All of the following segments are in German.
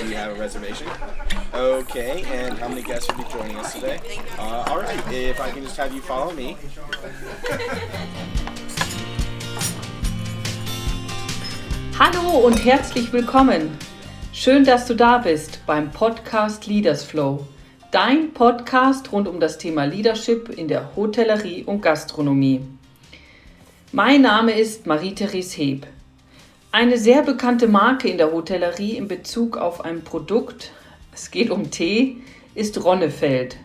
do you have a reservation? Okay, and how many guests will be joining us today? Uh, all right, if I can just have you follow me. Hallo und herzlich willkommen. Schön, dass du da bist beim Podcast Leaders Flow, dein Podcast rund um das Thema Leadership in der Hotellerie und Gastronomie. Mein Name ist Marie-Therese Heb. Eine sehr bekannte Marke in der Hotellerie in Bezug auf ein Produkt, es geht um Tee, ist Ronnefeld.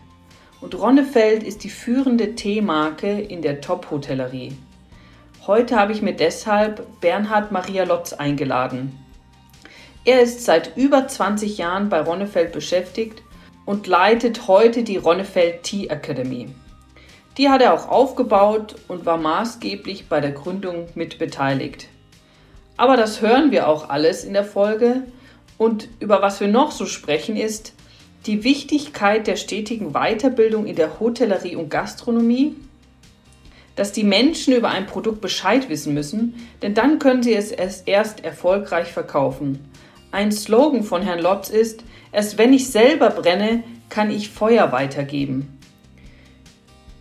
Und Ronnefeld ist die führende Teemarke in der Top-Hotellerie. Heute habe ich mir deshalb Bernhard Maria Lotz eingeladen. Er ist seit über 20 Jahren bei Ronnefeld beschäftigt und leitet heute die Ronnefeld Tea Academy. Die hat er auch aufgebaut und war maßgeblich bei der Gründung mit beteiligt. Aber das hören wir auch alles in der Folge. Und über was wir noch so sprechen ist die Wichtigkeit der stetigen Weiterbildung in der Hotellerie und Gastronomie, dass die Menschen über ein Produkt Bescheid wissen müssen, denn dann können sie es erst erfolgreich verkaufen. Ein Slogan von Herrn Lotz ist, erst wenn ich selber brenne, kann ich Feuer weitergeben.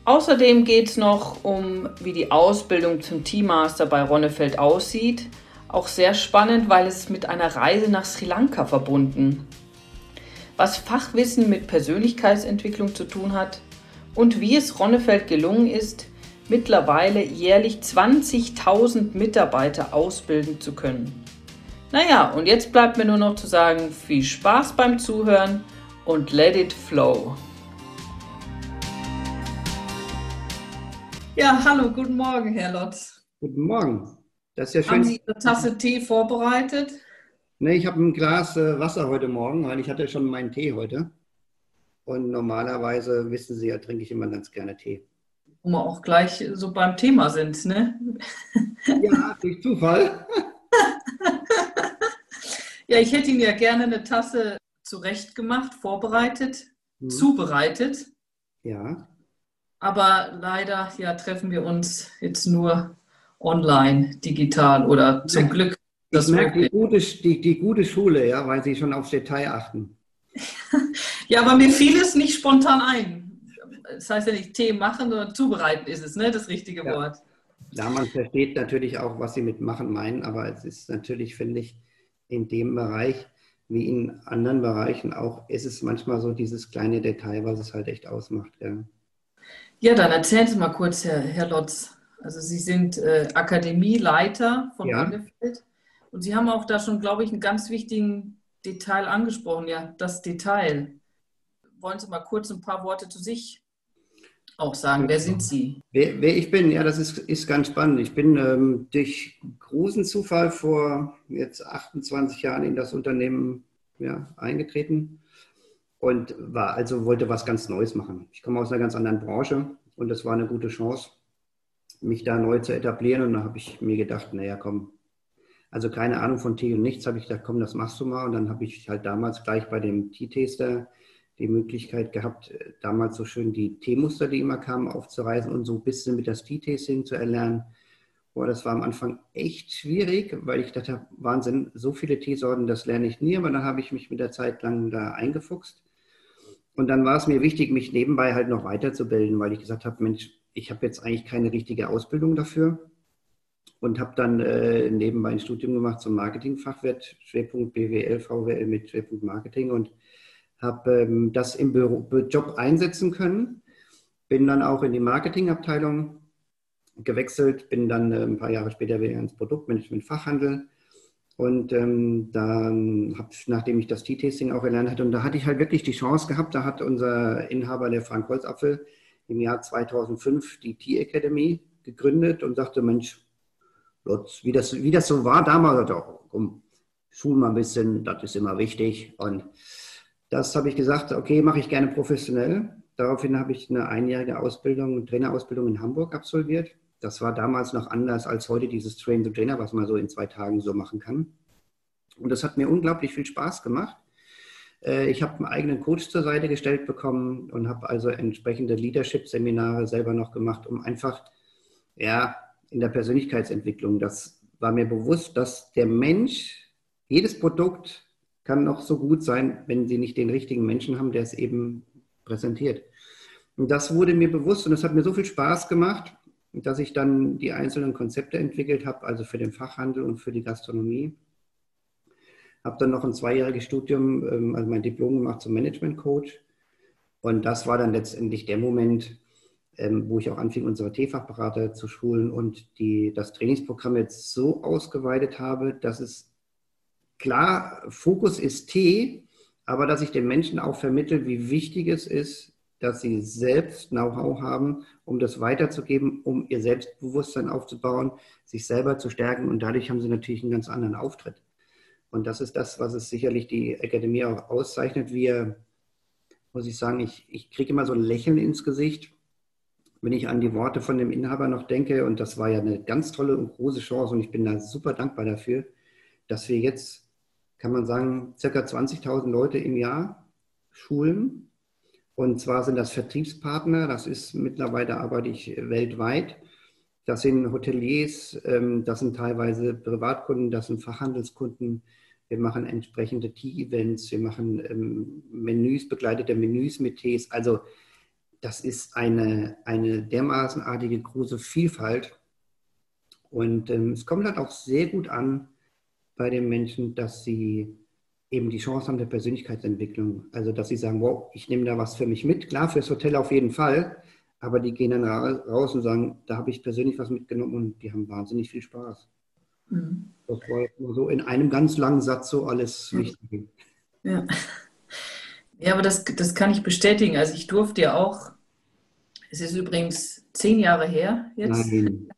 Außerdem geht es noch um, wie die Ausbildung zum Teammaster bei Ronnefeld aussieht, auch sehr spannend, weil es mit einer Reise nach Sri Lanka verbunden. Was Fachwissen mit Persönlichkeitsentwicklung zu tun hat und wie es Ronnefeld gelungen ist, mittlerweile jährlich 20.000 Mitarbeiter ausbilden zu können. Naja, und jetzt bleibt mir nur noch zu sagen, viel Spaß beim Zuhören und let it flow. Ja, hallo, guten Morgen, Herr Lotz. Guten Morgen. Das ist ja schön. Haben Sie eine Tasse Tee vorbereitet? Nee, ich habe ein Glas äh, Wasser heute Morgen, weil ich hatte schon meinen Tee heute. Und normalerweise, wissen Sie ja, trinke ich immer ganz gerne Tee. Wo wir auch gleich so beim Thema sind, ne? Ja, durch Zufall. ja, ich hätte Ihnen ja gerne eine Tasse zurechtgemacht, vorbereitet, hm. zubereitet. Ja. Aber leider ja, treffen wir uns jetzt nur online, digital oder zum Glück. Das ich merke die gute, die, die gute Schule, ja, weil sie schon aufs Detail achten. ja, aber mir fiel es nicht spontan ein. Das heißt ja nicht Tee machen, sondern zubereiten ist es, ne? Das richtige ja. Wort. Ja, man versteht natürlich auch, was sie mit machen meinen, aber es ist natürlich, finde ich, in dem Bereich wie in anderen Bereichen auch, ist es manchmal so dieses kleine Detail, was es halt echt ausmacht. Ja, ja dann erzählen Sie mal kurz, Herr, Herr Lotz. Also Sie sind äh, Akademieleiter von ja. Ronnefeld und Sie haben auch da schon, glaube ich, einen ganz wichtigen Detail angesprochen, ja, das Detail. Wollen Sie mal kurz ein paar Worte zu sich auch sagen? Wer sind Sie? Wer, wer ich bin, ja, das ist, ist ganz spannend. Ich bin ähm, durch großen Zufall vor jetzt 28 Jahren in das Unternehmen ja, eingetreten und war also wollte was ganz Neues machen. Ich komme aus einer ganz anderen Branche und das war eine gute Chance mich da neu zu etablieren. Und dann habe ich mir gedacht, naja, komm, also keine Ahnung von Tee und nichts, habe ich gedacht, komm, das machst du mal. Und dann habe ich halt damals gleich bei dem Tea-Taster die Möglichkeit gehabt, damals so schön die Teemuster, die immer kamen, aufzureißen und so ein bisschen mit das Tea-Tasting zu erlernen. Boah, das war am Anfang echt schwierig, weil ich dachte, Wahnsinn, so viele Teesorten, das lerne ich nie, aber dann habe ich mich mit der Zeit lang da eingefuchst. Und dann war es mir wichtig, mich nebenbei halt noch weiterzubilden, weil ich gesagt habe, Mensch, ich habe jetzt eigentlich keine richtige Ausbildung dafür und habe dann äh, nebenbei ein Studium gemacht zum Marketingfachwirt, Schwerpunkt BWL, VWL mit Schwerpunkt Marketing und habe ähm, das im Büro, Job einsetzen können. Bin dann auch in die Marketingabteilung gewechselt, bin dann äh, ein paar Jahre später wieder ins Produktmanagement Fachhandel und ähm, dann habe nachdem ich das Tea-Tasting auch erlernt hatte, und da hatte ich halt wirklich die Chance gehabt, da hat unser Inhaber, der Frank Holzapfel, im Jahr 2005 die Tea Academy gegründet und sagte, Mensch, Lutz, wie das, wie das so war damals, dachte, komm, schul mal ein bisschen, das ist immer wichtig. Und das habe ich gesagt, okay, mache ich gerne professionell. Daraufhin habe ich eine einjährige Ausbildung, Trainerausbildung in Hamburg absolviert. Das war damals noch anders als heute dieses Train the Trainer, was man so in zwei Tagen so machen kann. Und das hat mir unglaublich viel Spaß gemacht. Äh, ich habe einen eigenen Coach zur Seite gestellt bekommen und habe also entsprechende Leadership-Seminare selber noch gemacht, um einfach, ja, in der Persönlichkeitsentwicklung, das war mir bewusst, dass der Mensch, jedes Produkt kann noch so gut sein, wenn Sie nicht den richtigen Menschen haben, der es eben präsentiert. Und das wurde mir bewusst und es hat mir so viel Spaß gemacht, dass ich dann die einzelnen Konzepte entwickelt habe, also für den Fachhandel und für die Gastronomie. Habe dann noch ein zweijähriges Studium, ähm, also mein Diplom gemacht zum Management Coach. Und das war dann letztendlich der Moment, ähm, wo ich auch anfing, unsere T-Fachberater zu schulen und die, das Trainingsprogramm jetzt so ausgeweitet habe, dass es klar, Fokus ist T, aber dass ich den Menschen auch vermittle, wie wichtig es ist, dass sie selbst Know-how haben, um das weiterzugeben, um ihr Selbstbewusstsein aufzubauen, sich selber zu stärken und dadurch haben sie natürlich einen ganz anderen Auftritt. Und das ist das, was es sicherlich die Akademie auch auszeichnet. Wir, muss ich sagen, ich, ich kriege immer so ein Lächeln ins Gesicht, wenn ich an die Worte von dem Inhaber noch denke. Und das war ja eine ganz tolle und große Chance und ich bin da super dankbar dafür, dass wir jetzt, kann man sagen, circa 20.000 Leute im Jahr schulen und zwar sind das Vertriebspartner, das ist mittlerweile arbeite ich weltweit. Das sind Hoteliers, ähm, das sind teilweise Privatkunden, das sind Fachhandelskunden. Wir machen entsprechende Tea-Events, wir machen ähm, Menüs, begleitete Menüs mit Tees. Also das ist eine, eine dermaßenartige große Vielfalt. Und ähm, es kommt halt auch sehr gut an bei den Menschen, dass sie eben die Chance haben der Persönlichkeitsentwicklung. Also, dass sie sagen, wow, ich nehme da was für mich mit. Klar, fürs Hotel auf jeden Fall. Aber die gehen dann raus und sagen, da habe ich persönlich was mitgenommen und die haben wahnsinnig viel Spaß. Mhm. Das war nur so in einem ganz langen Satz so alles Wichtige. Ja. ja, aber das, das kann ich bestätigen. Also ich durfte ja auch, es ist übrigens zehn Jahre her jetzt. Nein.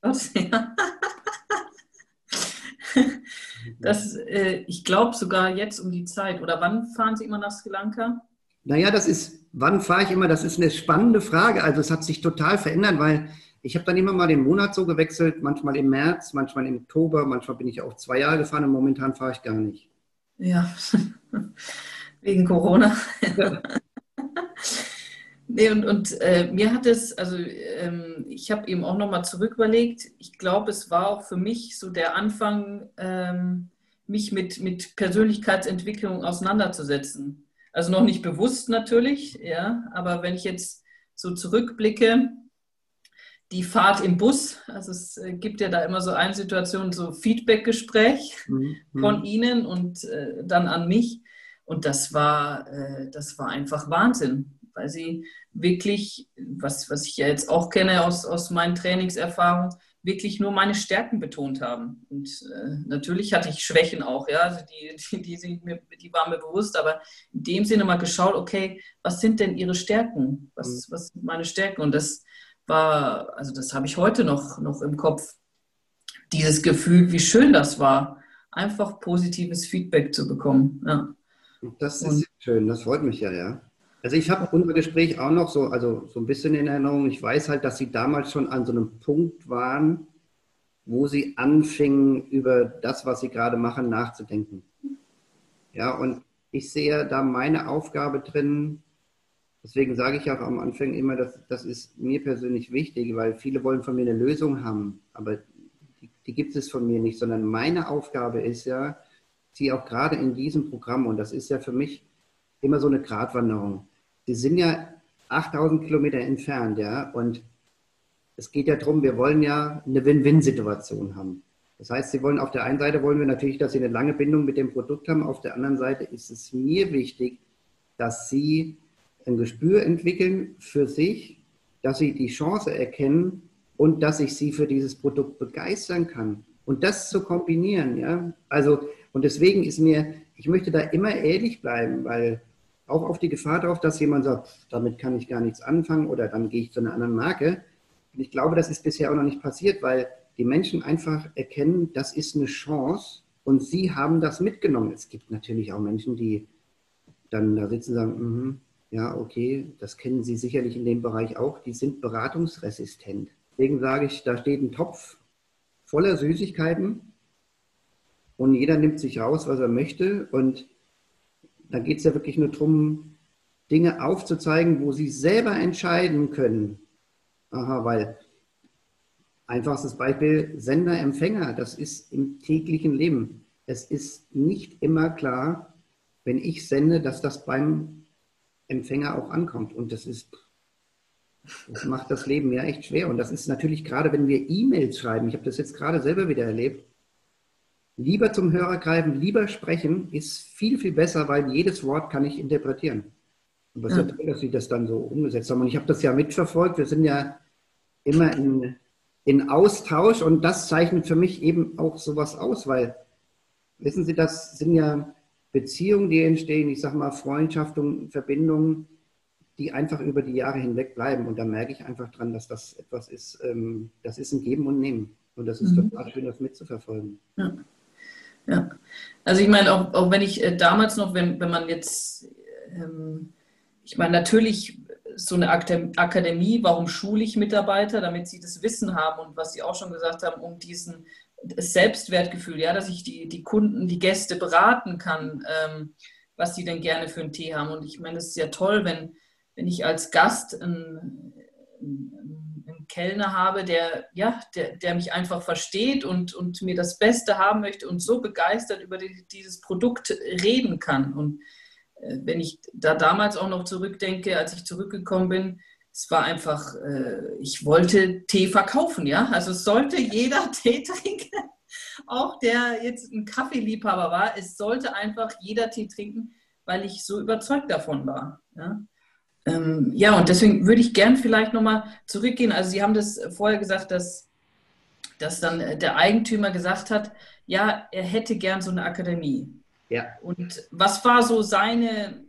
Das, äh, ich glaube sogar jetzt um die Zeit. Oder wann fahren Sie immer nach Sri Lanka? Naja, das ist, wann fahre ich immer? Das ist eine spannende Frage. Also es hat sich total verändert, weil ich habe dann immer mal den Monat so gewechselt, manchmal im März, manchmal im Oktober, manchmal bin ich auch zwei Jahre gefahren und momentan fahre ich gar nicht. Ja, wegen Corona. Ja. Nee, und, und äh, mir hat es, also ähm, ich habe eben auch nochmal zurück überlegt, ich glaube, es war auch für mich so der Anfang, ähm, mich mit, mit Persönlichkeitsentwicklung auseinanderzusetzen. Also noch nicht bewusst natürlich, ja, aber wenn ich jetzt so zurückblicke, die Fahrt im Bus, also es äh, gibt ja da immer so eine Situation, so Feedbackgespräch mhm. von Ihnen und äh, dann an mich. Und das war, äh, das war einfach Wahnsinn weil sie wirklich, was, was ich ja jetzt auch kenne aus, aus meinen Trainingserfahrungen, wirklich nur meine Stärken betont haben. Und äh, natürlich hatte ich Schwächen auch, ja, also die, die, die, sind mir, die waren mir bewusst, aber in dem Sinne mal geschaut, okay, was sind denn ihre Stärken? Was, mhm. was sind meine Stärken? Und das war, also das habe ich heute noch, noch im Kopf, dieses Gefühl, wie schön das war, einfach positives Feedback zu bekommen. Ja. Das ist Und, schön, das freut mich ja, ja. Also ich habe unser Gespräch auch noch so, also so ein bisschen in Erinnerung. Ich weiß halt, dass Sie damals schon an so einem Punkt waren, wo Sie anfingen, über das, was Sie gerade machen, nachzudenken. Ja, und ich sehe da meine Aufgabe drin. Deswegen sage ich auch am Anfang immer, dass das ist mir persönlich wichtig, weil viele wollen von mir eine Lösung haben, aber die, die gibt es von mir nicht, sondern meine Aufgabe ist ja, sie auch gerade in diesem Programm, und das ist ja für mich immer so eine Gratwanderung die sind ja 8000 Kilometer entfernt, ja, und es geht ja darum, wir wollen ja eine Win-Win-Situation haben. Das heißt, sie wollen auf der einen Seite wollen wir natürlich, dass sie eine lange Bindung mit dem Produkt haben. Auf der anderen Seite ist es mir wichtig, dass sie ein Gespür entwickeln für sich, dass sie die Chance erkennen und dass ich sie für dieses Produkt begeistern kann. Und das zu kombinieren, ja. Also, und deswegen ist mir, ich möchte da immer ehrlich bleiben, weil auch auf die Gefahr drauf, dass jemand sagt, damit kann ich gar nichts anfangen oder dann gehe ich zu einer anderen Marke. Und ich glaube, das ist bisher auch noch nicht passiert, weil die Menschen einfach erkennen, das ist eine Chance und sie haben das mitgenommen. Es gibt natürlich auch Menschen, die dann da sitzen und sagen, mm ja, okay, das kennen Sie sicherlich in dem Bereich auch, die sind beratungsresistent. Deswegen sage ich, da steht ein Topf voller Süßigkeiten und jeder nimmt sich raus, was er möchte und da geht es ja wirklich nur darum, Dinge aufzuzeigen, wo sie selber entscheiden können. Aha, weil einfachstes Beispiel Sender, Empfänger, das ist im täglichen Leben. Es ist nicht immer klar, wenn ich sende, dass das beim Empfänger auch ankommt. Und das ist, das macht das Leben ja echt schwer. Und das ist natürlich gerade, wenn wir E-Mails schreiben, ich habe das jetzt gerade selber wieder erlebt, lieber zum Hörer greifen, lieber sprechen, ist viel, viel besser, weil jedes Wort kann ich interpretieren. Und was ja. toll, dass Sie das dann so umgesetzt haben. Und ich habe das ja mitverfolgt. Wir sind ja immer in, in Austausch und das zeichnet für mich eben auch sowas aus, weil, wissen Sie, das sind ja Beziehungen, die entstehen, ich sage mal Freundschaften, Verbindungen, die einfach über die Jahre hinweg bleiben. Und da merke ich einfach dran, dass das etwas ist, ähm, das ist ein Geben und Nehmen. Und das ist mhm. total schön, das mitzuverfolgen. Ja. Ja. Also ich meine, auch, auch wenn ich äh, damals noch, wenn, wenn man jetzt, ähm, ich meine, natürlich so eine Akademie, warum schule ich Mitarbeiter, damit sie das Wissen haben und was Sie auch schon gesagt haben, um diesen Selbstwertgefühl, ja, dass ich die, die Kunden, die Gäste beraten kann, ähm, was sie denn gerne für einen Tee haben. Und ich meine, es ist ja toll, wenn, wenn ich als Gast einen, einen Kellner habe, der, ja, der, der mich einfach versteht und, und mir das Beste haben möchte und so begeistert über die, dieses Produkt reden kann. Und äh, wenn ich da damals auch noch zurückdenke, als ich zurückgekommen bin, es war einfach, äh, ich wollte Tee verkaufen, ja. Also sollte jeder Tee trinken, auch der jetzt ein Kaffeeliebhaber war. Es sollte einfach jeder Tee trinken, weil ich so überzeugt davon war. Ja, ähm, ja und deswegen würde ich gern vielleicht nochmal zurückgehen. Also Sie haben das vorher gesagt, dass, dass dann der Eigentümer gesagt hat, ja, er hätte gern so eine Akademie. Ja. Und was war so seine,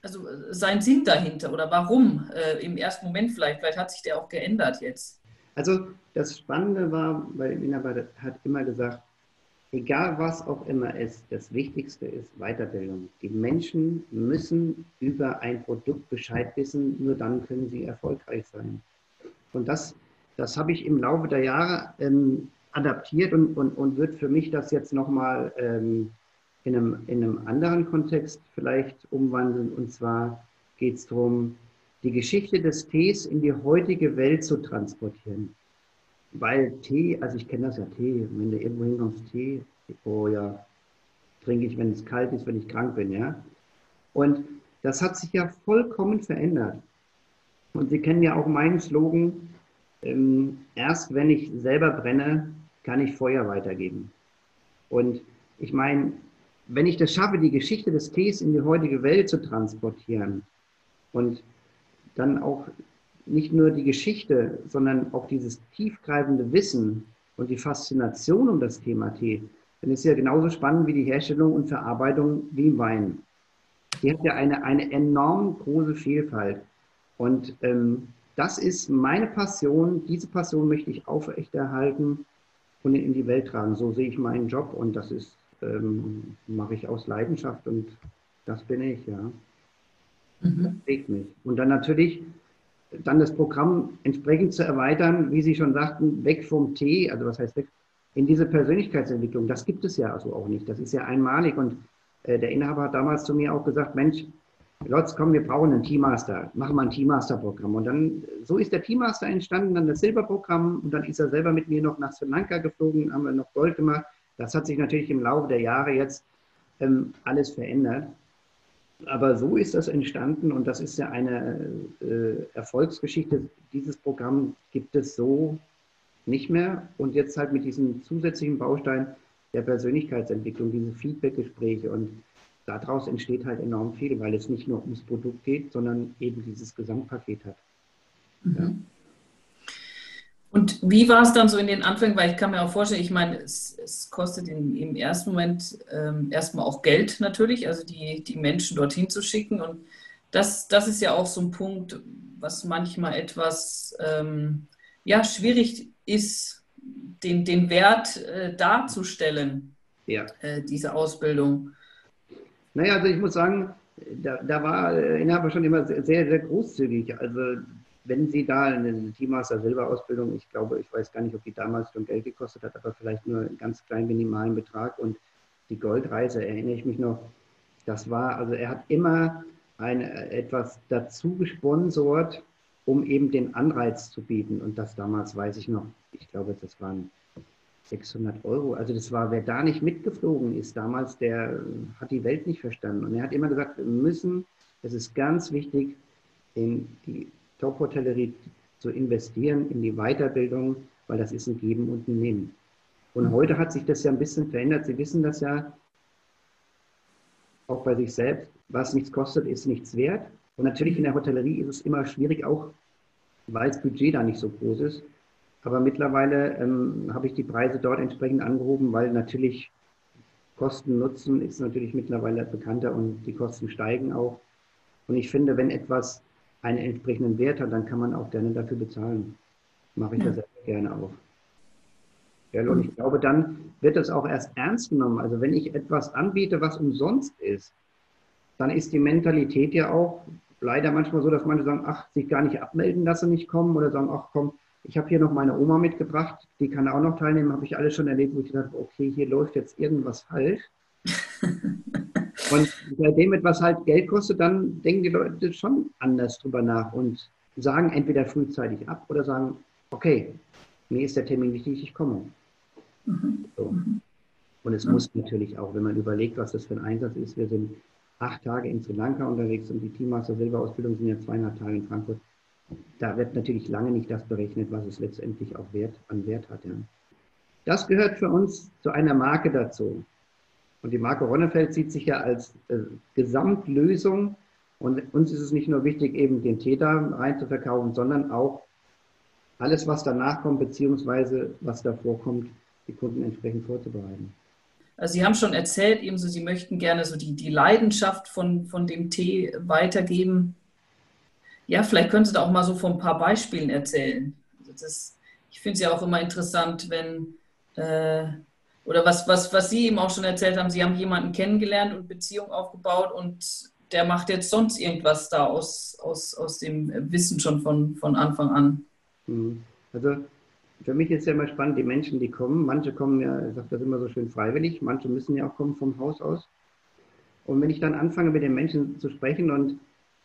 also sein Sinn dahinter oder warum äh, im ersten Moment vielleicht? Vielleicht hat sich der auch geändert jetzt. Also das Spannende war, weil Mitarbeiter hat immer gesagt, egal was auch immer ist, das Wichtigste ist Weiterbildung. Die Menschen müssen über ein Produkt Bescheid wissen, nur dann können sie erfolgreich sein. Und das, das habe ich im Laufe der Jahre ähm, adaptiert und, und, und wird für mich das jetzt nochmal ähm, in, einem, in einem anderen Kontext vielleicht umwandeln. Und zwar geht es darum, die Geschichte des Tees in die heutige Welt zu transportieren. Weil Tee, also ich kenne das ja Tee, wenn du irgendwo hinkommst, Tee, oh ja, trinke ich, wenn es kalt ist, wenn ich krank bin, ja. Und das hat sich ja vollkommen verändert. Und Sie kennen ja auch meinen Slogan, ähm, erst wenn ich selber brenne, kann ich Feuer weitergeben. Und ich meine, wenn ich das schaffe, die Geschichte des Tees in die heutige Welt zu transportieren und dann auch nicht nur die Geschichte, sondern auch dieses tiefgreifende Wissen und die Faszination um das Thema Tee, dann ist es ja genauso spannend wie die Herstellung und Verarbeitung wie Wein. Die hat ja eine, eine enorm große Vielfalt. Und ähm, das ist meine Passion. Diese Passion möchte ich aufrechterhalten und in die Welt tragen. So sehe ich meinen Job und das ist, ähm, mache ich aus Leidenschaft und das bin ich, ja. Mhm. Das prägt mich. Und dann natürlich dann das Programm entsprechend zu erweitern, wie Sie schon sagten, weg vom Tee, also was heißt weg, in diese Persönlichkeitsentwicklung. Das gibt es ja also auch nicht. Das ist ja einmalig. Und äh, der Inhaber hat damals zu mir auch gesagt, Mensch, Lotz, komm, wir brauchen einen Teammaster. Machen wir ein Teammaster-Programm. Und dann, so ist der Teammaster entstanden, dann das Silberprogramm. Und dann ist er selber mit mir noch nach Sri Lanka geflogen, haben wir noch Gold gemacht. Das hat sich natürlich im Laufe der Jahre jetzt ähm, alles verändert. Aber so ist das entstanden und das ist ja eine äh, Erfolgsgeschichte. Dieses Programm gibt es so nicht mehr. Und jetzt halt mit diesem zusätzlichen Baustein der Persönlichkeitsentwicklung, diese Feedbackgespräche und daraus entsteht halt enorm viel, weil es nicht nur ums Produkt geht, sondern eben dieses Gesamtpaket hat. Mhm. Ja. Und wie war es dann so in den Anfängen? Weil ich kann mir auch vorstellen, ich meine, es, es kostet in, im ersten Moment ähm, erstmal auch Geld natürlich, also die, die Menschen dorthin zu schicken. Und das, das ist ja auch so ein Punkt, was manchmal etwas ähm, ja, schwierig ist, den, den Wert äh, darzustellen, ja. äh, diese Ausbildung. Naja, also ich muss sagen, da, da war Inhaber schon immer sehr, sehr großzügig. Also wenn Sie da eine Teammaster Silberausbildung, ich glaube, ich weiß gar nicht, ob die damals schon Geld gekostet hat, aber vielleicht nur einen ganz kleinen minimalen Betrag und die Goldreise erinnere ich mich noch, das war, also er hat immer eine, etwas dazu gesponsort, um eben den Anreiz zu bieten und das damals weiß ich noch, ich glaube, das waren 600 Euro. Also das war, wer da nicht mitgeflogen ist damals, der hat die Welt nicht verstanden. Und er hat immer gesagt, wir müssen, es ist ganz wichtig, in die Top-Hotellerie zu investieren, in die Weiterbildung, weil das ist ein Geben und ein Nehmen. Und heute hat sich das ja ein bisschen verändert. Sie wissen das ja auch bei sich selbst. Was nichts kostet, ist nichts wert. Und natürlich in der Hotellerie ist es immer schwierig, auch weil das Budget da nicht so groß ist. Aber mittlerweile ähm, habe ich die Preise dort entsprechend angehoben, weil natürlich Kosten Nutzen ist natürlich mittlerweile bekannter und die Kosten steigen auch. Und ich finde, wenn etwas einen entsprechenden Wert hat, dann kann man auch gerne dafür bezahlen. Mache ich ja. das sehr gerne auch. Ja, und ich glaube, dann wird es auch erst ernst genommen. Also wenn ich etwas anbiete, was umsonst ist, dann ist die Mentalität ja auch leider manchmal so, dass manche sagen, ach, sich gar nicht abmelden, dass sie nicht kommen oder sagen, ach komm, ich habe hier noch meine Oma mitgebracht, die kann auch noch teilnehmen, habe ich alles schon erlebt, wo ich gedacht habe, okay, hier läuft jetzt irgendwas falsch. und seitdem etwas halt Geld kostet, dann denken die Leute schon anders drüber nach und sagen entweder frühzeitig ab oder sagen, okay, mir ist der Termin wichtig, ich komme. Mhm. So. Und es mhm. muss natürlich auch, wenn man überlegt, was das für ein Einsatz ist, wir sind acht Tage in Sri Lanka unterwegs und die Teammaster Silberausbildung sind ja zweieinhalb Tage in Frankfurt da wird natürlich lange nicht das berechnet, was es letztendlich auch Wert, an Wert hat. Ja. Das gehört für uns zu einer Marke dazu. Und die Marke Ronnefeld sieht sich ja als äh, Gesamtlösung. Und uns ist es nicht nur wichtig, eben den Täter rein zu verkaufen, sondern auch alles, was danach kommt, beziehungsweise was davor kommt, die Kunden entsprechend vorzubereiten. Also Sie haben schon erzählt, ebenso Sie möchten gerne so die, die Leidenschaft von, von dem Tee weitergeben. Ja, vielleicht können Sie da auch mal so von ein paar Beispielen erzählen. Also das, ich finde es ja auch immer interessant, wenn, äh, oder was, was, was Sie eben auch schon erzählt haben, Sie haben jemanden kennengelernt und Beziehung aufgebaut und der macht jetzt sonst irgendwas da aus, aus, aus dem Wissen schon von, von Anfang an. Mhm. Also für mich ist ja immer spannend, die Menschen, die kommen, manche kommen ja, ich sage das immer so schön freiwillig, manche müssen ja auch kommen vom Haus aus. Und wenn ich dann anfange, mit den Menschen zu sprechen und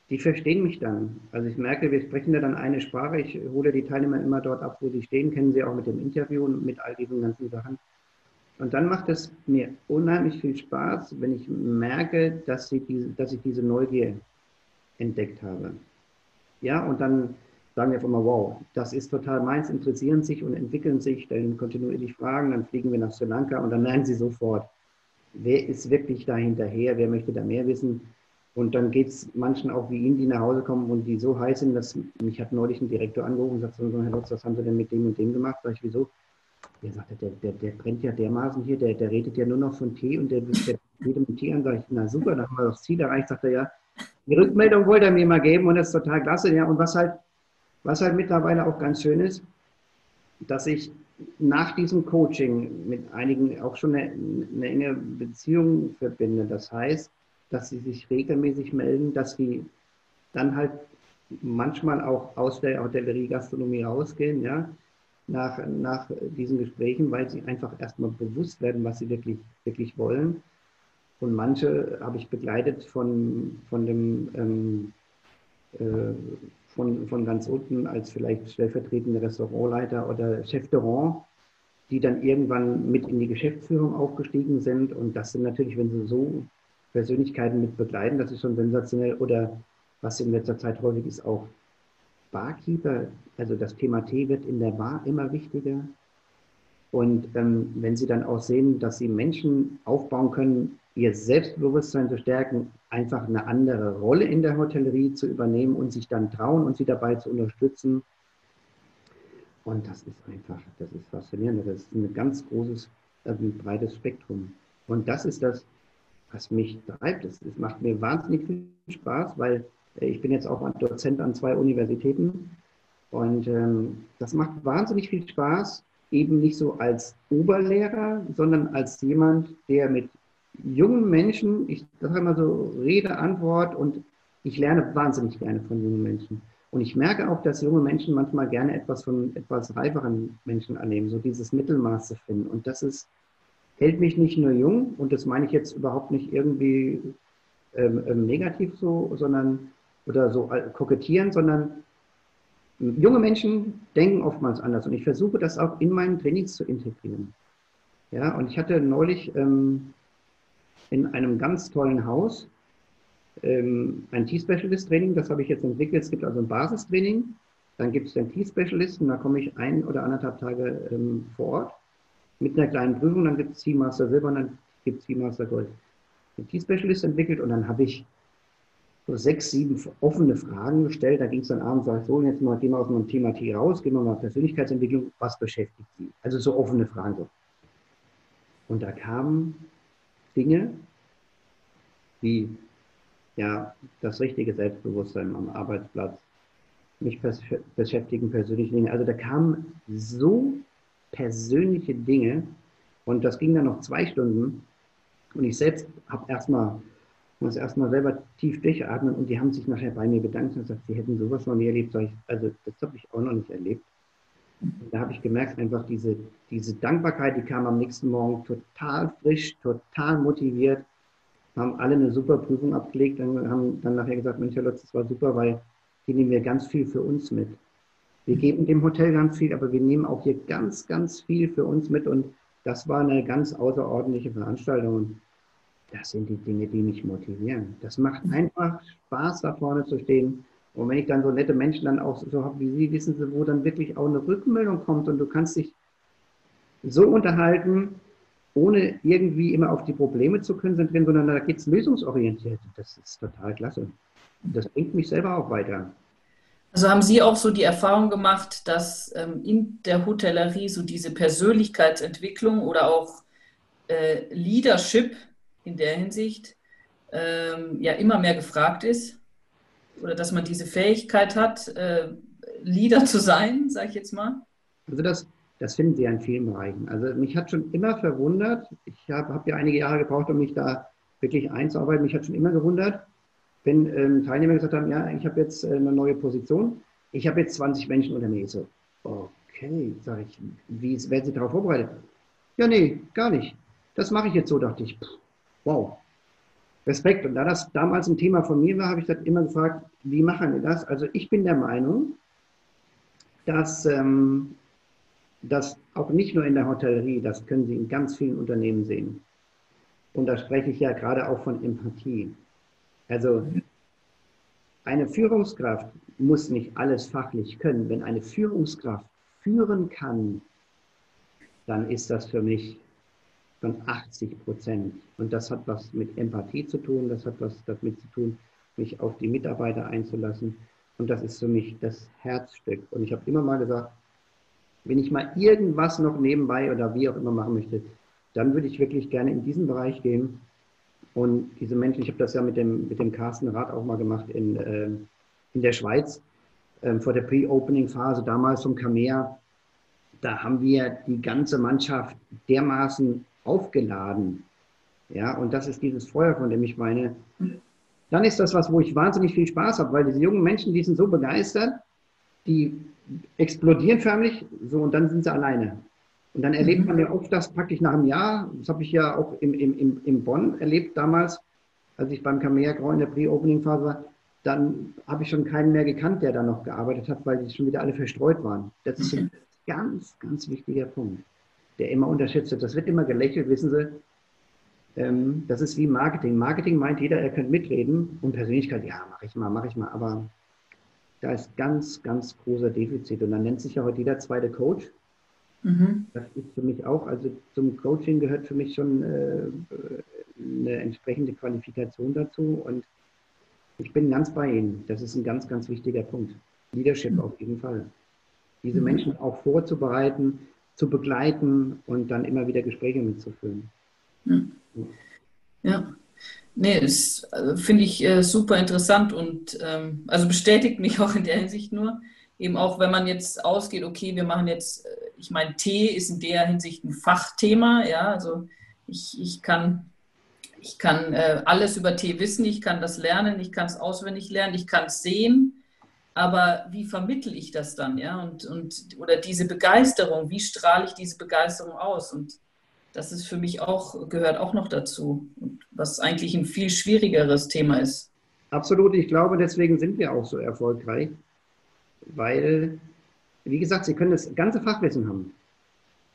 die verstehen mich dann. Also ich merke, wir sprechen ja dann eine Sprache. Ich hole die Teilnehmer immer dort ab, wo sie stehen, kennen sie auch mit dem Interview und mit all diesen ganzen Sachen. Und dann macht es mir unheimlich viel Spaß, wenn ich merke, dass, sie diese, dass ich diese Neugier entdeckt habe. Ja, und dann sagen wir einfach mal, wow, das ist total meins, interessieren sich und entwickeln sich, stellen kontinuierlich Fragen, dann fliegen wir nach Sri Lanka und dann lernen sie sofort, wer ist wirklich da hinterher, wer möchte da mehr wissen und dann geht es manchen auch wie Ihnen, die nach Hause kommen und die so heiß sind, dass mich hat neulich ein Direktor angerufen und sagt, so, Herr Lutz, was haben Sie denn mit dem und dem gemacht? Sag ich, wieso? Der sagt, der, der, der brennt ja dermaßen hier, der, der redet ja nur noch von Tee und der, der redet mit Tee an. Sag ich, na super, dann haben wir das Ziel erreicht. Sagt er, ja, die Rückmeldung wollte er mir mal geben und das ist total klasse. Ja, und was halt, was halt mittlerweile auch ganz schön ist, dass ich nach diesem Coaching mit einigen auch schon eine, eine enge Beziehung verbinde. Das heißt, dass sie sich regelmäßig melden, dass sie dann halt manchmal auch aus der Hotellerie, Gastronomie rausgehen, ja, nach, nach diesen Gesprächen, weil sie einfach erstmal bewusst werden, was sie wirklich, wirklich wollen. Und manche habe ich begleitet von, von dem ähm, äh, von, von ganz unten als vielleicht stellvertretender Restaurantleiter oder Chef de Rang, die dann irgendwann mit in die Geschäftsführung aufgestiegen sind. Und das sind natürlich, wenn sie so Persönlichkeiten mit begleiten. Das ist schon sensationell. Oder was in letzter Zeit häufig ist, auch Barkeeper. Also das Thema Tee wird in der Bar immer wichtiger. Und ähm, wenn Sie dann auch sehen, dass Sie Menschen aufbauen können, ihr Selbstbewusstsein zu stärken, einfach eine andere Rolle in der Hotellerie zu übernehmen und sich dann trauen und sie dabei zu unterstützen. Und das ist einfach, das ist faszinierend. Das ist ein ganz großes, ein breites Spektrum. Und das ist das, was mich treibt. Es, macht mir wahnsinnig viel Spaß, weil ich bin jetzt auch Dozent an zwei Universitäten und ähm, das macht wahnsinnig viel Spaß, eben nicht so als Oberlehrer, sondern als jemand, der mit jungen Menschen, ich sage immer so Rede, Antwort und ich lerne wahnsinnig gerne von jungen Menschen. Und ich merke auch, dass junge Menschen manchmal gerne etwas von etwas reiferen Menschen annehmen, so dieses Mittelmaß zu finden. Und das ist hält mich nicht nur jung, und das meine ich jetzt überhaupt nicht irgendwie ähm, ähm negativ so, sondern oder so kokettieren, sondern junge Menschen denken oftmals anders und ich versuche das auch in meinen Trainings zu integrieren. Ja, und ich hatte neulich ähm, in einem ganz tollen Haus ähm, ein T-Specialist-Training, das habe ich jetzt entwickelt. Es gibt also ein Basistraining, dann gibt es den T-Specialisten, da komme ich ein oder anderthalb Tage ähm, vor Ort mit einer kleinen Prüfung, dann gibt es Teammaster Silber und dann gibt es Teammaster Gold. Den T-Specialist entwickelt und dann habe ich so sechs, sieben offene Fragen gestellt. Da ging es dann abends, sag so, jetzt mal, gehen wir aus dem Thema T raus, gehen wir mal Persönlichkeitsentwicklung, was beschäftigt Sie? Also so offene Fragen. So. Und da kamen Dinge, wie ja, das richtige Selbstbewusstsein am Arbeitsplatz, mich beschäftigen persönliche Dinge. Also da kamen so persönliche Dinge und das ging dann noch zwei Stunden und ich selbst habe erstmal muss erstmal selber tief durchatmen und die haben sich nachher bei mir bedankt und gesagt, sie hätten sowas noch nie erlebt. Also das habe ich auch noch nicht erlebt. Und da habe ich gemerkt, einfach diese, diese Dankbarkeit, die kam am nächsten Morgen total frisch, total motiviert, haben alle eine super Prüfung abgelegt und haben dann nachher gesagt, Mensch, Herr Lotz, das war super, weil hier nehmen wir ganz viel für uns mit. Wir geben dem Hotel ganz viel, aber wir nehmen auch hier ganz, ganz viel für uns mit und das war eine ganz außerordentliche Veranstaltung. Und das sind die Dinge, die mich motivieren. Das macht einfach Spaß, da vorne zu stehen. Und wenn ich dann so nette Menschen dann auch so habe wie Sie, wissen Sie, wo dann wirklich auch eine Rückmeldung kommt und du kannst dich so unterhalten, ohne irgendwie immer auf die Probleme zu konzentrieren, sondern da geht es lösungsorientiert. Das ist total klasse. Das bringt mich selber auch weiter. Also haben Sie auch so die Erfahrung gemacht, dass ähm, in der Hotellerie so diese Persönlichkeitsentwicklung oder auch äh, Leadership in der Hinsicht ähm, ja immer mehr gefragt ist oder dass man diese Fähigkeit hat, äh, Leader zu sein, sage ich jetzt mal? Also das, das finden Sie in vielen Bereichen. Also mich hat schon immer verwundert, ich habe hab ja einige Jahre gebraucht, um mich da wirklich einzuarbeiten, mich hat schon immer gewundert, wenn ähm, Teilnehmer gesagt haben, ja, ich habe jetzt äh, eine neue Position, ich habe jetzt 20 Menschen unter mir. Ich so, okay, sage ich, wie werden Sie darauf vorbereitet? Ja, nee, gar nicht. Das mache ich jetzt so, dachte ich. Pff, wow, Respekt. Und da das damals ein Thema von mir war, habe ich das immer gefragt, wie machen wir das? Also ich bin der Meinung, dass ähm, das auch nicht nur in der Hotellerie, das können Sie in ganz vielen Unternehmen sehen. Und da spreche ich ja gerade auch von Empathie. Also eine Führungskraft muss nicht alles fachlich können. Wenn eine Führungskraft führen kann, dann ist das für mich von 80 Prozent. Und das hat was mit Empathie zu tun, das hat was damit zu tun, mich auf die Mitarbeiter einzulassen. Und das ist für mich das Herzstück. Und ich habe immer mal gesagt, wenn ich mal irgendwas noch nebenbei oder wie auch immer machen möchte, dann würde ich wirklich gerne in diesen Bereich gehen. Und diese Menschen, ich habe das ja mit dem, mit dem Carsten Rath auch mal gemacht in, äh, in der Schweiz äh, vor der Pre-Opening-Phase, damals zum Kamea. Da haben wir die ganze Mannschaft dermaßen aufgeladen. Ja, und das ist dieses Feuer, von dem ich meine. Dann ist das was, wo ich wahnsinnig viel Spaß habe, weil diese jungen Menschen, die sind so begeistert, die explodieren förmlich, so und dann sind sie alleine. Und dann erlebt man ja oft das praktisch nach einem Jahr, das habe ich ja auch im, im, im Bonn erlebt damals, als ich beim Camea Grau in der Pre-Opening-Phase war, dann habe ich schon keinen mehr gekannt, der da noch gearbeitet hat, weil die schon wieder alle verstreut waren. Das ist ein ganz, ganz wichtiger Punkt der immer unterschätzt wird. Das wird immer gelächelt, wissen Sie. Ähm, das ist wie Marketing. Marketing meint jeder, er könnte mitreden und Persönlichkeit, ja, mache ich mal, mache ich mal. Aber da ist ganz, ganz großer Defizit. Und dann nennt sich ja heute jeder zweite Coach. Mhm. Das ist für mich auch, also zum Coaching gehört für mich schon äh, eine entsprechende Qualifikation dazu. Und ich bin ganz bei Ihnen. Das ist ein ganz, ganz wichtiger Punkt. Leadership mhm. auf jeden Fall. Diese mhm. Menschen auch vorzubereiten, zu begleiten und dann immer wieder Gespräche mitzuführen. Hm. Ja. Nee, das also finde ich äh, super interessant und ähm, also bestätigt mich auch in der Hinsicht nur. Eben auch, wenn man jetzt ausgeht, okay, wir machen jetzt, äh, ich meine, Tee ist in der Hinsicht ein Fachthema, ja, also ich, ich kann, ich kann äh, alles über Tee wissen, ich kann das lernen, ich kann es auswendig lernen, ich kann es sehen, aber wie vermittel ich das dann, ja? Und, und, oder diese Begeisterung, wie strahle ich diese Begeisterung aus? Und das ist für mich auch, gehört auch noch dazu, was eigentlich ein viel schwierigeres Thema ist. Absolut, ich glaube, deswegen sind wir auch so erfolgreich, weil, wie gesagt, Sie können das ganze Fachwissen haben.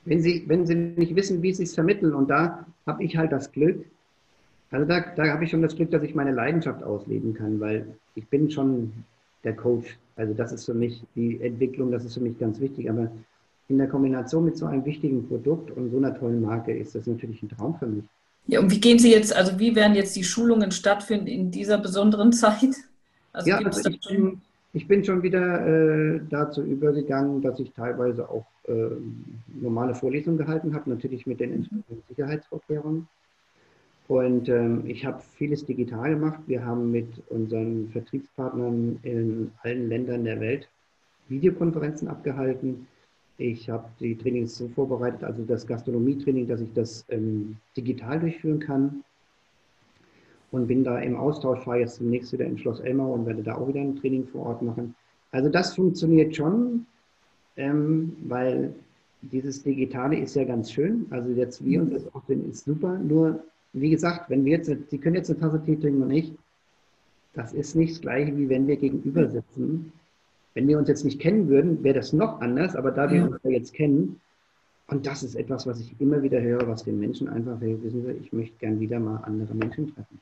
wenn sie, wenn sie nicht wissen, wie sie es vermitteln. Und da habe ich halt das Glück, also da, da habe ich schon das Glück, dass ich meine Leidenschaft ausleben kann, weil ich bin schon der Coach. Also das ist für mich die Entwicklung, das ist für mich ganz wichtig. Aber in der Kombination mit so einem wichtigen Produkt und so einer tollen Marke ist das natürlich ein Traum für mich. Ja, und wie gehen Sie jetzt, also wie werden jetzt die Schulungen stattfinden in dieser besonderen Zeit? Also ja, also ich, bin, ich bin schon wieder äh, dazu übergegangen, dass ich teilweise auch äh, normale Vorlesungen gehalten habe, natürlich mit den mhm. entsprechenden Sicherheitsvorkehrungen. Und ähm, ich habe vieles digital gemacht. Wir haben mit unseren Vertriebspartnern in allen Ländern der Welt Videokonferenzen abgehalten. Ich habe die Trainings so vorbereitet, also das Gastronomietraining, dass ich das ähm, digital durchführen kann. Und bin da im Austausch, fahre jetzt demnächst wieder in Schloss Elmau und werde da auch wieder ein Training vor Ort machen. Also das funktioniert schon, ähm, weil dieses Digitale ist ja ganz schön. Also jetzt wir uns das auch ist super. Nur, wie gesagt, wenn wir jetzt, Sie können jetzt eine Tasse Tee trinken und ich, das ist nicht das Gleiche, wie wenn wir gegenüber sitzen wenn wir uns jetzt nicht kennen würden, wäre das noch anders, aber da wir ja. uns ja jetzt kennen, und das ist etwas, was ich immer wieder höre, was den Menschen einfach will, wissen Sie, ich möchte gern wieder mal andere Menschen treffen.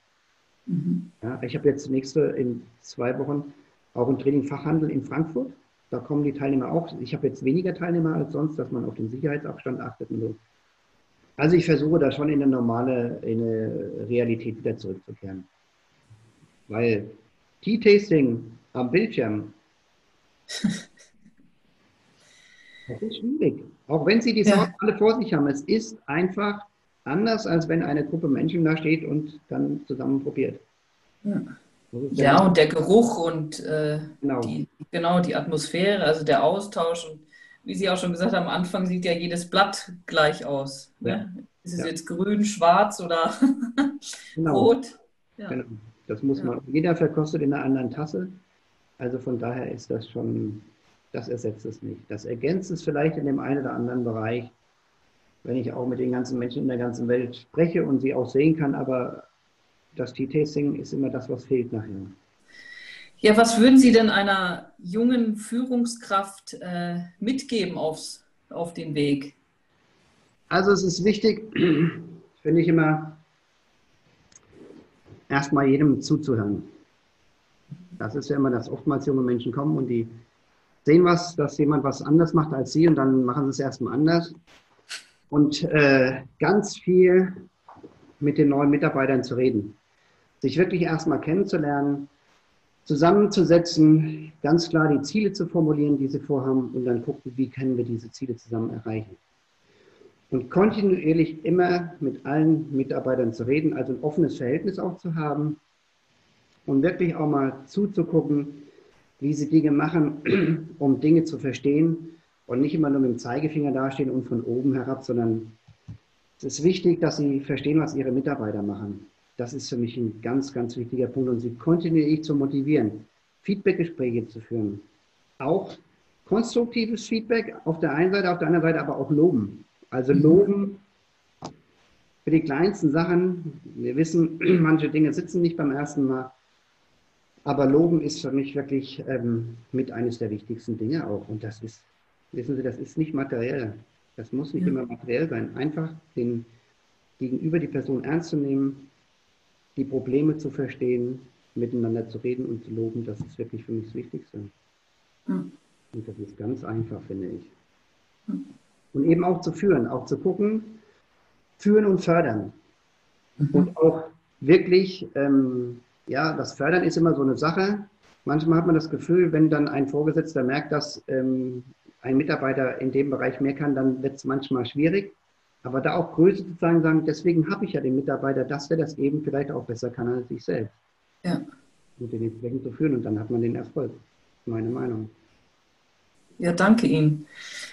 Mhm. Ja, ich habe jetzt nächste in zwei Wochen auch ein Training Fachhandel in Frankfurt. Da kommen die Teilnehmer auch. Ich habe jetzt weniger Teilnehmer als sonst, dass man auf den Sicherheitsabstand achtet und so. Also ich versuche da schon in eine normale, in eine Realität wieder zurückzukehren. Weil Tea-Tasting am Bildschirm das ist schwierig. Auch wenn Sie die ja. Sorten alle vor sich haben, es ist einfach anders, als wenn eine Gruppe Menschen da steht und dann zusammen probiert. Ja, ja und der Geruch und äh, genau. Die, genau die Atmosphäre, also der Austausch. Und wie Sie auch schon gesagt haben, am Anfang sieht ja jedes Blatt gleich aus. Ne? Ja. Ist es ja. jetzt grün, schwarz oder genau. rot? Ja. Genau. Das muss man. Jeder verkostet in einer anderen Tasse. Also von daher ist das schon, das ersetzt es nicht. Das ergänzt es vielleicht in dem einen oder anderen Bereich, wenn ich auch mit den ganzen Menschen in der ganzen Welt spreche und sie auch sehen kann, aber das Tea-Tasting ist immer das, was fehlt nachher. Ja, was würden Sie denn einer jungen Führungskraft äh, mitgeben aufs, auf den Weg? Also es ist wichtig, finde ich immer, erstmal jedem zuzuhören. Das ist ja immer, dass oftmals junge Menschen kommen und die sehen was, dass jemand was anders macht als sie und dann machen sie es erstmal anders. Und äh, ganz viel mit den neuen Mitarbeitern zu reden. Sich wirklich erstmal kennenzulernen, zusammenzusetzen, ganz klar die Ziele zu formulieren, die sie vorhaben und dann gucken, wie können wir diese Ziele zusammen erreichen. Und kontinuierlich immer mit allen Mitarbeitern zu reden, also ein offenes Verhältnis auch zu haben, und wirklich auch mal zuzugucken, wie sie Dinge machen, um Dinge zu verstehen und nicht immer nur mit dem Zeigefinger dastehen und von oben herab, sondern es ist wichtig, dass sie verstehen, was ihre Mitarbeiter machen. Das ist für mich ein ganz, ganz wichtiger Punkt und sie kontinuierlich zu motivieren, Feedbackgespräche zu führen. Auch konstruktives Feedback auf der einen Seite, auf der anderen Seite aber auch loben. Also mhm. loben für die kleinsten Sachen. Wir wissen, manche Dinge sitzen nicht beim ersten Mal. Aber Loben ist für mich wirklich ähm, mit eines der wichtigsten Dinge auch. Und das ist, wissen Sie, das ist nicht materiell. Das muss nicht ja. immer materiell sein. Einfach den gegenüber die Person ernst zu nehmen, die Probleme zu verstehen, miteinander zu reden und zu loben, das ist wirklich für mich das Wichtigste. Ja. Und das ist ganz einfach, finde ich. Ja. Und eben auch zu führen, auch zu gucken, führen und fördern. Mhm. Und auch wirklich ähm, ja, das Fördern ist immer so eine Sache. Manchmal hat man das Gefühl, wenn dann ein Vorgesetzter merkt, dass ähm, ein Mitarbeiter in dem Bereich mehr kann, dann wird es manchmal schwierig. Aber da auch Größe zu zeigen, sagen, deswegen habe ich ja den Mitarbeiter, dass der das eben vielleicht auch besser kann als ich selbst. Ja. Und den entsprechend zu führen und dann hat man den Erfolg. Meine Meinung. Ja, danke Ihnen.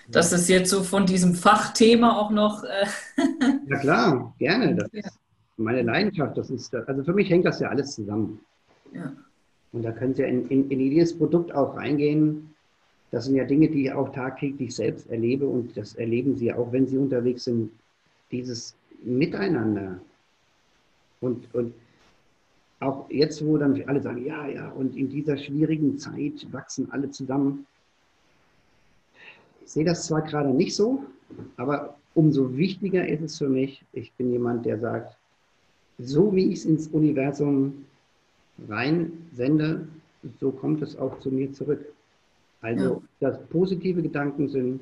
Dass es jetzt so von diesem Fachthema auch noch. Äh ja, klar, gerne. Das ja meine Leidenschaft, das ist, also für mich hängt das ja alles zusammen. Ja. Und da können Sie ja in, in, in, jedes Produkt auch reingehen. Das sind ja Dinge, die ich auch tagtäglich selbst erlebe und das erleben Sie auch, wenn Sie unterwegs sind, dieses Miteinander. Und, und auch jetzt, wo dann alle sagen, ja, ja, und in dieser schwierigen Zeit wachsen alle zusammen. Ich sehe das zwar gerade nicht so, Aber umso wichtiger ist es für mich, ich bin jemand, der sagt, so wie ich es ins Universum rein sende, so kommt es auch zu mir zurück. Also, ja. dass positive Gedanken sind,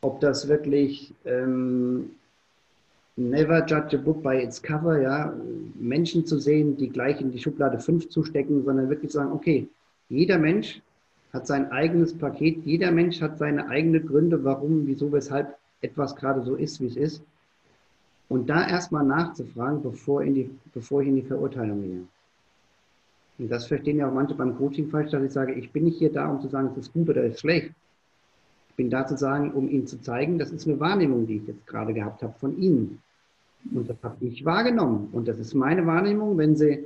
ob das wirklich ähm, never judge a book by its cover, ja, Menschen zu sehen, die gleich in die Schublade 5 zu stecken, sondern wirklich sagen, okay, jeder Mensch hat sein eigenes Paket, jeder Mensch hat seine eigenen Gründe, warum, wieso, weshalb etwas gerade so ist, wie es ist. Und da erstmal nachzufragen, bevor, in die, bevor ich in die Verurteilung gehe. Und das verstehen ja auch manche beim Coaching falsch, dass ich sage, ich bin nicht hier da, um zu sagen, es ist gut oder es ist schlecht. Ich bin da zu sagen, um Ihnen zu zeigen, das ist eine Wahrnehmung, die ich jetzt gerade gehabt habe von Ihnen. Und das habe ich wahrgenommen. Und das ist meine Wahrnehmung. Wenn Sie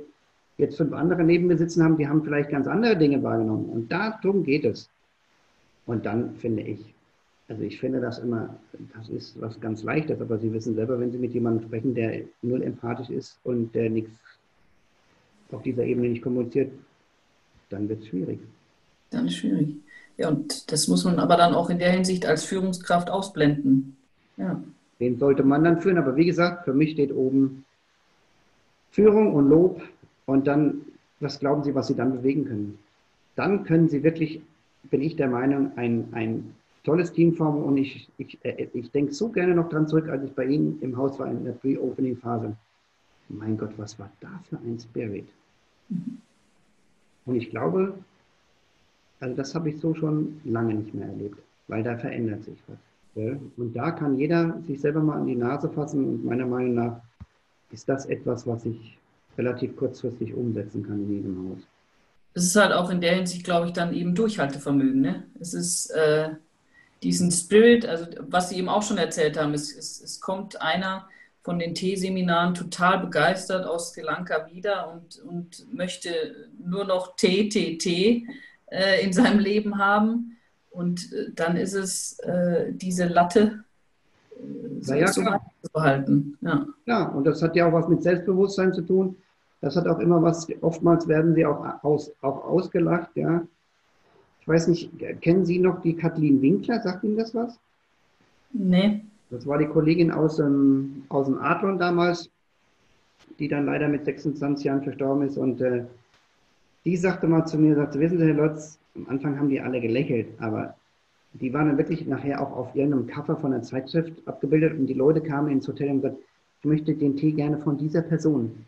jetzt fünf andere neben mir sitzen haben, die haben vielleicht ganz andere Dinge wahrgenommen. Und darum geht es. Und dann finde ich, also ich finde das immer, das ist was ganz Leichtes, aber Sie wissen selber, wenn Sie mit jemandem sprechen, der null empathisch ist und der nichts auf dieser Ebene nicht kommuniziert, dann wird es schwierig. Dann ist schwierig. Ja, und das muss man aber dann auch in der Hinsicht als Führungskraft ausblenden. Ja. Den sollte man dann führen, aber wie gesagt, für mich steht oben Führung und Lob und dann, was glauben Sie, was Sie dann bewegen können? Dann können Sie wirklich, bin ich der Meinung, ein, ein tolles Team formen und ich, ich, äh, ich denke so gerne noch dran zurück, als ich bei Ihnen im Haus war in der Pre-Opening-Phase. Mein Gott, was war da für ein Spirit? Mhm. Und ich glaube, also das habe ich so schon lange nicht mehr erlebt, weil da verändert sich was. Und da kann jeder sich selber mal an die Nase fassen und meiner Meinung nach ist das etwas, was ich relativ kurzfristig umsetzen kann in jedem Haus. Es ist halt auch in der Hinsicht, glaube ich, dann eben Durchhaltevermögen. Ne? Es ist äh, diesen Spirit, also was Sie eben auch schon erzählt haben, es, es, es kommt einer von den Teeseminaren total begeistert aus Sri Lanka wieder und, und möchte nur noch Tee, Tee, Tee äh, in seinem Leben haben. Und äh, dann ist es äh, diese Latte äh, so ja, zu behalten. Ja. ja, und das hat ja auch was mit Selbstbewusstsein zu tun. Das hat auch immer was, oftmals werden sie auch, aus, auch ausgelacht, ja. Ich weiß nicht, kennen Sie noch die Kathleen Winkler? Sagt Ihnen das was? Nee. Das war die Kollegin aus dem, aus dem Adlon damals, die dann leider mit 26 Jahren verstorben ist. Und äh, die sagte mal zu mir, sagte, wissen Sie, Herr Lotz, am Anfang haben die alle gelächelt, aber die waren dann wirklich nachher auch auf irgendeinem Cover von einer Zeitschrift abgebildet und die Leute kamen ins Hotel und gesagt, ich möchte den Tee gerne von dieser Person.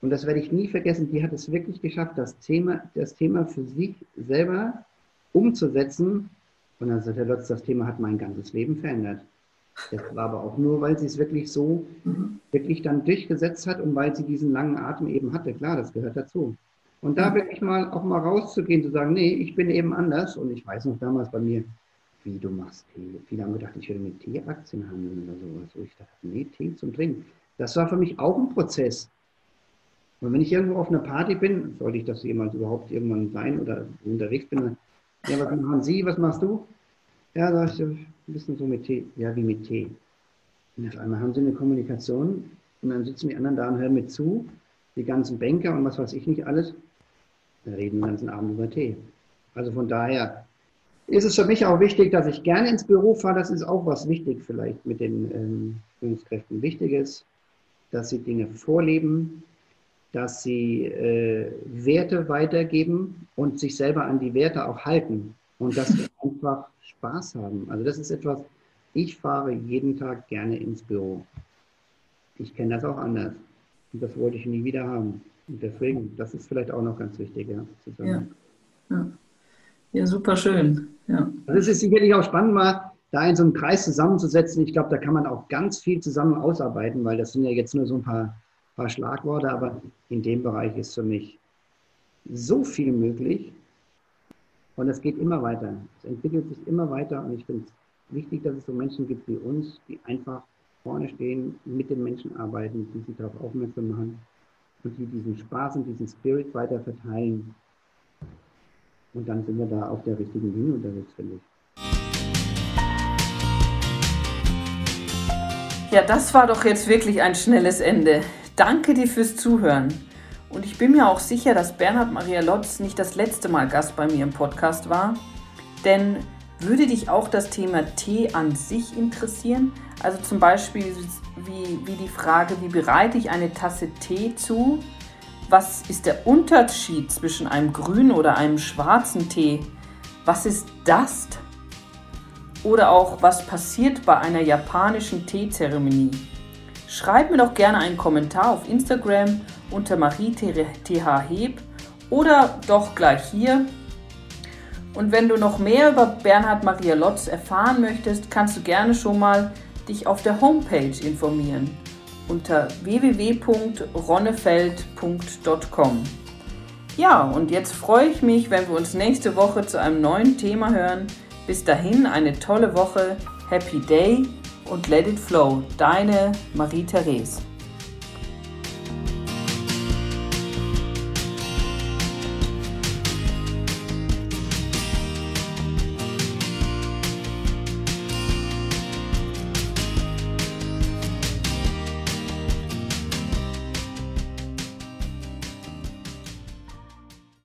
Und das werde ich nie vergessen. Die hat es wirklich geschafft, das Thema, das Thema für sich selber umzusetzen. Und dann sagt Herr Lotz, das Thema hat mein ganzes Leben verändert. Das war aber auch nur, weil sie es wirklich so, wirklich dann durchgesetzt hat und weil sie diesen langen Atem eben hatte. Klar, das gehört dazu. Und da wirklich mal auch mal rauszugehen, zu sagen, nee, ich bin eben anders. Und ich weiß noch damals bei mir, wie du machst Tee. Viele haben gedacht, ich würde mit Teeaktien handeln oder sowas. So ich dachte, nee, Tee zum Trinken. Das war für mich auch ein Prozess. Und wenn ich irgendwo auf einer Party bin, sollte ich das jemals überhaupt irgendwann sein oder unterwegs bin, ja, was machen Sie, was machst du? Ja, sag ich, ein bisschen so mit Tee. Ja, wie mit Tee. Und auf einmal haben sie eine Kommunikation und dann sitzen die anderen da und hören mit zu, die ganzen Banker und was weiß ich nicht alles. Reden den ganzen Abend über Tee. Also von daher ist es für mich auch wichtig, dass ich gerne ins Büro fahre. Das ist auch was wichtig vielleicht mit den ähm, Führungskräften. Wichtig ist, dass sie Dinge vorleben, dass sie äh, Werte weitergeben und sich selber an die Werte auch halten und dass sie einfach Spaß haben. Also das ist etwas, ich fahre jeden Tag gerne ins Büro. Ich kenne das auch anders. Und das wollte ich nie wieder haben. Und deswegen, das ist vielleicht auch noch ganz wichtig, ja, zu sagen. Ja, ja. ja super schön. Ja. Also es ist sicherlich auch spannend, mal da in so einem Kreis zusammenzusetzen. Ich glaube, da kann man auch ganz viel zusammen ausarbeiten, weil das sind ja jetzt nur so ein paar paar Schlagworte, aber in dem Bereich ist für mich so viel möglich und es geht immer weiter. Es entwickelt sich immer weiter und ich finde es wichtig, dass es so Menschen gibt wie uns, die einfach vorne stehen, mit den Menschen arbeiten, die sich darauf aufmerksam machen und die diesen Spaß und diesen Spirit weiter verteilen. Und dann sind wir da auf der richtigen Linie unterwegs, finde ich. Ja, das war doch jetzt wirklich ein schnelles Ende. Danke dir fürs Zuhören. Und ich bin mir auch sicher, dass Bernhard Maria Lotz nicht das letzte Mal Gast bei mir im Podcast war. Denn Würde dich auch das Thema Tee an sich interessieren? Also zum Beispiel wie, wie die Frage, wie bereite ich eine Tasse Tee zu? Was ist der Unterschied zwischen einem grünen oder einem schwarzen Tee? Was ist Dust? Oder auch, was passiert bei einer japanischen Teezeremonie? Schreib mir doch gerne einen Kommentar auf Instagram unter marie-th heb oder doch gleich hier und wenn du noch mehr über Bernhard Maria Lotz erfahren möchtest, kannst du gerne schon mal dich auf der Homepage informieren unter www.ronnefeld.com. Ja, und jetzt freue ich mich, wenn wir uns nächste Woche zu einem neuen Thema hören. Bis dahin eine tolle Woche, Happy Day und Let It Flow. Deine Marie-Therese.